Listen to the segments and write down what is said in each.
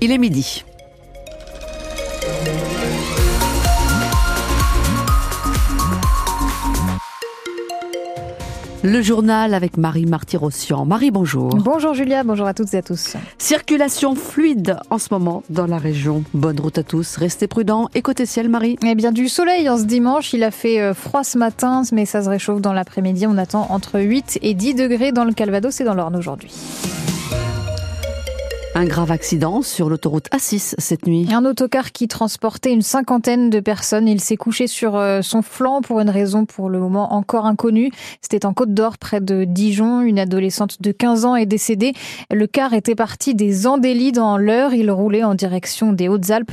Il est midi. Le journal avec Marie Martyrossian. Marie, bonjour. Bonjour Julia, bonjour à toutes et à tous. Circulation fluide en ce moment dans la région. Bonne route à tous, restez prudents. Et côté ciel, Marie Eh bien, du soleil en ce dimanche. Il a fait euh, froid ce matin, mais ça se réchauffe dans l'après-midi. On attend entre 8 et 10 degrés dans le Calvados et dans l'Orne aujourd'hui. Un grave accident sur l'autoroute A6 cette nuit. Un autocar qui transportait une cinquantaine de personnes. Il s'est couché sur euh, son flanc pour une raison pour le moment encore inconnue. C'était en Côte d'Or, près de Dijon. Une adolescente de 15 ans est décédée. Le car était parti des Andélis dans l'heure. Il roulait en direction des Hautes-Alpes.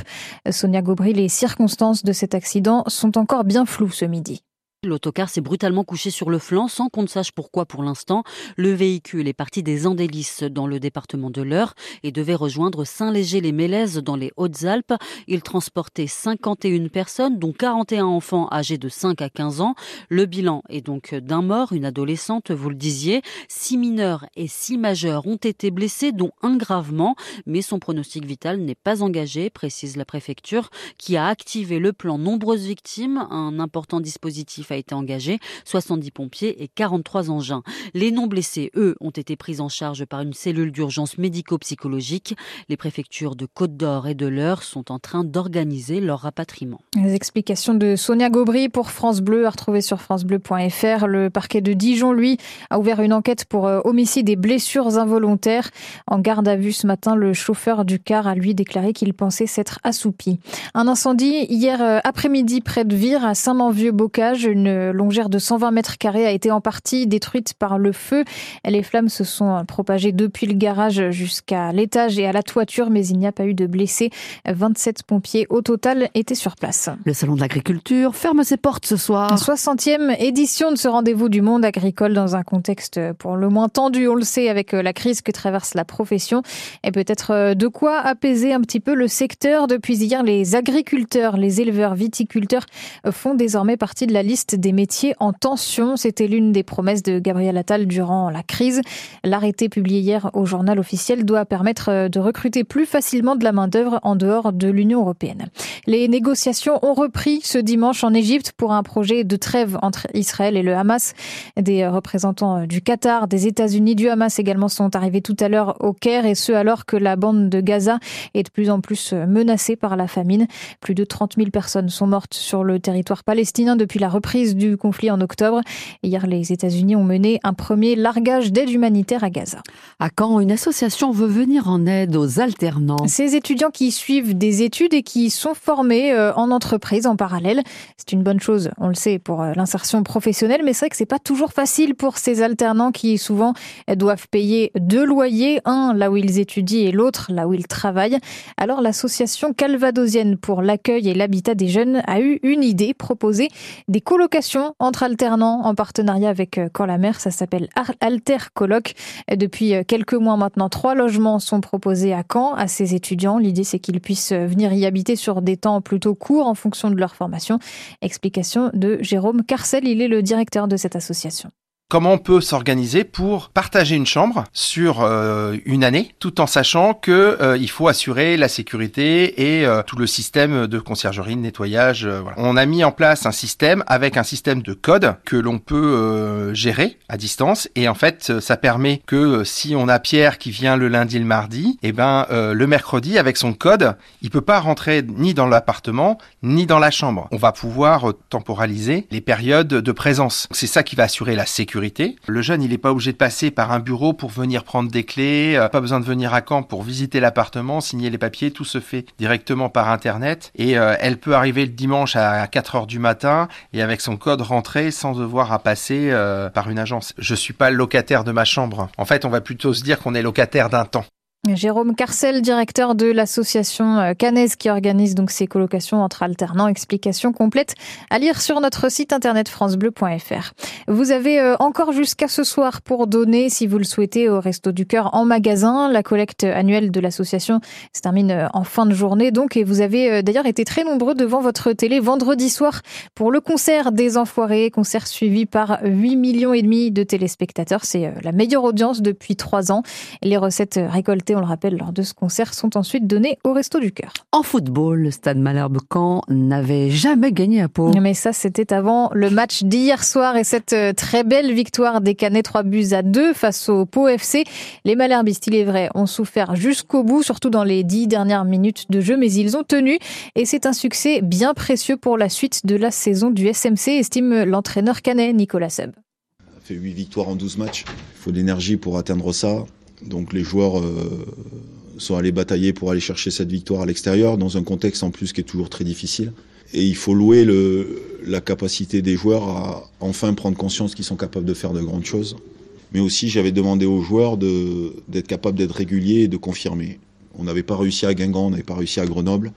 Sonia Gaubry, les circonstances de cet accident sont encore bien floues ce midi. L'autocar s'est brutalement couché sur le flanc sans qu'on ne sache pourquoi pour l'instant. Le véhicule est parti des Andélis dans le département de l'Eure et devait rejoindre Saint-Léger-les-Mélèzes dans les Hautes-Alpes. Il transportait 51 personnes, dont 41 enfants âgés de 5 à 15 ans. Le bilan est donc d'un mort, une adolescente, vous le disiez. Six mineurs et six majeurs ont été blessés, dont un gravement, mais son pronostic vital n'est pas engagé, précise la préfecture, qui a activé le plan nombreuses victimes, un important dispositif a été engagé, 70 pompiers et 43 engins. Les non blessés, eux, ont été pris en charge par une cellule d'urgence médico-psychologique. Les préfectures de Côte d'Or et de l'Eure sont en train d'organiser leur rapatriement. Les explications de Sonia Gaubry pour France Bleu à retrouver sur francebleu.fr. Le parquet de Dijon, lui, a ouvert une enquête pour euh, homicide et blessures involontaires. En garde à vue ce matin, le chauffeur du car a lui déclaré qu'il pensait s'être assoupi. Un incendie hier euh, après-midi près de Vire à Saint-Manvieux-Bocage. Une longère de 120 mètres carrés a été en partie détruite par le feu. Les flammes se sont propagées depuis le garage jusqu'à l'étage et à la toiture, mais il n'y a pas eu de blessés. 27 pompiers au total étaient sur place. Le salon de l'agriculture ferme ses portes ce soir. 60e édition de ce rendez-vous du monde agricole dans un contexte pour le moins tendu, on le sait, avec la crise que traverse la profession. Et peut-être de quoi apaiser un petit peu le secteur. Depuis hier, les agriculteurs, les éleveurs, viticulteurs font désormais partie de la liste des métiers en tension. C'était l'une des promesses de Gabriel Attal durant la crise. L'arrêté publié hier au journal officiel doit permettre de recruter plus facilement de la main-d'œuvre en dehors de l'Union européenne. Les négociations ont repris ce dimanche en Égypte pour un projet de trêve entre Israël et le Hamas. Des représentants du Qatar, des États-Unis, du Hamas également sont arrivés tout à l'heure au Caire et ce alors que la bande de Gaza est de plus en plus menacée par la famine. Plus de 30 000 personnes sont mortes sur le territoire palestinien depuis la reprise du conflit en octobre. Hier, les États-Unis ont mené un premier largage d'aide humanitaire à Gaza. À quand une association veut venir en aide aux alternants Ces étudiants qui suivent des études et qui sont formés euh, en entreprise en parallèle, c'est une bonne chose, on le sait, pour euh, l'insertion professionnelle, mais c'est vrai que c'est pas toujours facile pour ces alternants qui souvent doivent payer deux loyers, un là où ils étudient et l'autre là où ils travaillent. Alors l'association calvadosienne pour l'accueil et l'habitat des jeunes a eu une idée, proposer des colocations entre alternants en partenariat avec euh, Quand la mer. Ça s'appelle Alter Coloc. Depuis euh, quelques mois maintenant, trois logements sont proposés à Caen à ces étudiants. L'idée, c'est qu'ils puissent euh, venir y habiter sur des temps plutôt courts en fonction de leur formation. Explication de Jérôme Carcel. Il est le directeur de cette association comment on peut s'organiser pour partager une chambre sur euh, une année, tout en sachant que euh, il faut assurer la sécurité et euh, tout le système de conciergerie, de nettoyage. On a mis en place un système avec un système de code que l'on peut gérer à distance et en fait ça permet que si on a Pierre qui vient le lundi, le mardi, et eh ben le mercredi avec son code, il peut pas rentrer ni dans l'appartement ni dans la chambre. On va pouvoir temporaliser les périodes de présence. C'est ça qui va assurer la sécurité le jeune, il n'est pas obligé de passer par un bureau pour venir prendre des clés, euh, pas besoin de venir à Caen pour visiter l'appartement, signer les papiers, tout se fait directement par Internet. Et euh, elle peut arriver le dimanche à 4 heures du matin et avec son code rentrer sans devoir à passer euh, par une agence. Je suis pas locataire de ma chambre. En fait, on va plutôt se dire qu'on est locataire d'un temps. Jérôme Carcel, directeur de l'association euh, Canaise qui organise donc ces colocations entre alternants. Explication complète à lire sur notre site internet francebleu.fr. Vous avez euh, encore jusqu'à ce soir pour donner, si vous le souhaitez, au Resto du Cœur en magasin. La collecte annuelle de l'association se termine euh, en fin de journée donc et vous avez d'ailleurs été très nombreux devant votre télé vendredi soir pour le concert des Enfoirés, concert suivi par 8 millions et demi de téléspectateurs. C'est la meilleure audience depuis trois ans. Les recettes récoltées on le rappelle, lors de ce concert, sont ensuite donnés au Resto du Cœur. En football, le Stade Malherbe-Caen n'avait jamais gagné à Pau. Mais ça, c'était avant le match d'hier soir et cette euh, très belle victoire des Canets 3 buts à 2 face au Pau FC. Les Malherbistes, il est vrai, ont souffert jusqu'au bout, surtout dans les dix dernières minutes de jeu, mais ils ont tenu et c'est un succès bien précieux pour la suite de la saison du SMC, estime l'entraîneur canet Nicolas Seb. Ça fait 8 victoires en 12 matchs. Il faut de l'énergie pour atteindre ça. Donc les joueurs euh, sont allés batailler pour aller chercher cette victoire à l'extérieur, dans un contexte en plus qui est toujours très difficile. Et il faut louer la capacité des joueurs à enfin prendre conscience qu'ils sont capables de faire de grandes choses. Mais aussi, j'avais demandé aux joueurs d'être capables d'être réguliers et de confirmer. On n'avait pas réussi à Guingamp, on n'avait pas réussi à Grenoble.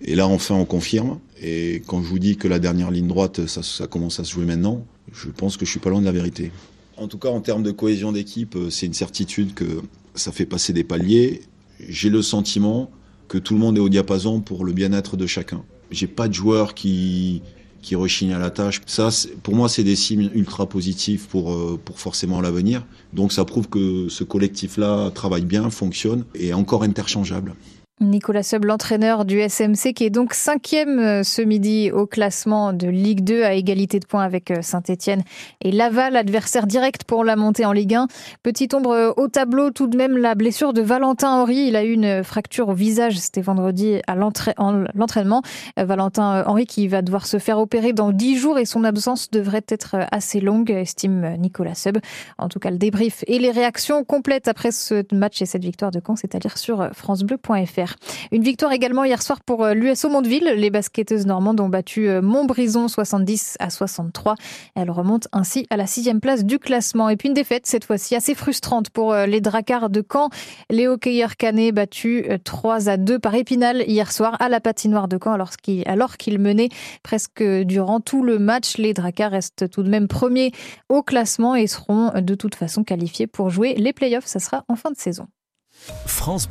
Et là, enfin, on confirme. Et quand je vous dis que la dernière ligne droite, ça, ça commence à se jouer maintenant, je pense que je suis pas loin de la vérité. En tout cas, en termes de cohésion d'équipe, euh, c'est une certitude que ça fait passer des paliers. J'ai le sentiment que tout le monde est au diapason pour le bien-être de chacun. J'ai pas de joueur qui qui rechigne à la tâche. Ça, pour moi, c'est des signes ultra positifs pour euh, pour forcément l'avenir. Donc, ça prouve que ce collectif-là travaille bien, fonctionne et est encore interchangeable. Nicolas Seub, l'entraîneur du SMC, qui est donc cinquième euh, ce midi au classement de Ligue 2 à égalité de points avec euh, Saint-Etienne et Laval, adversaire direct pour la montée en Ligue 1. Petite ombre euh, au tableau, tout de même la blessure de Valentin Henry. Il a eu une fracture au visage, c'était vendredi à l'entraînement. Valentin Henry qui va devoir se faire opérer dans dix jours et son absence devrait être assez longue, estime Nicolas Seub. En tout cas, le débrief et les réactions complètes après ce match et cette victoire de Caen, c'est-à-dire sur francebleu.fr. Une victoire également hier soir pour euh, l'USO Mondeville. Les basketteuses normandes ont battu euh, Montbrison 70 à 63. Elles remontent ainsi à la sixième place du classement. Et puis une défaite cette fois-ci assez frustrante pour euh, les Dracards de Caen. Les hockeyeurs canet battus 3 à 2 par Épinal hier soir à la patinoire de Caen alors qu'ils menaient presque durant tout le match. Les Dracards restent tout de même premiers au classement et seront de toute façon qualifiés pour jouer les playoffs. Ça sera en fin de saison. France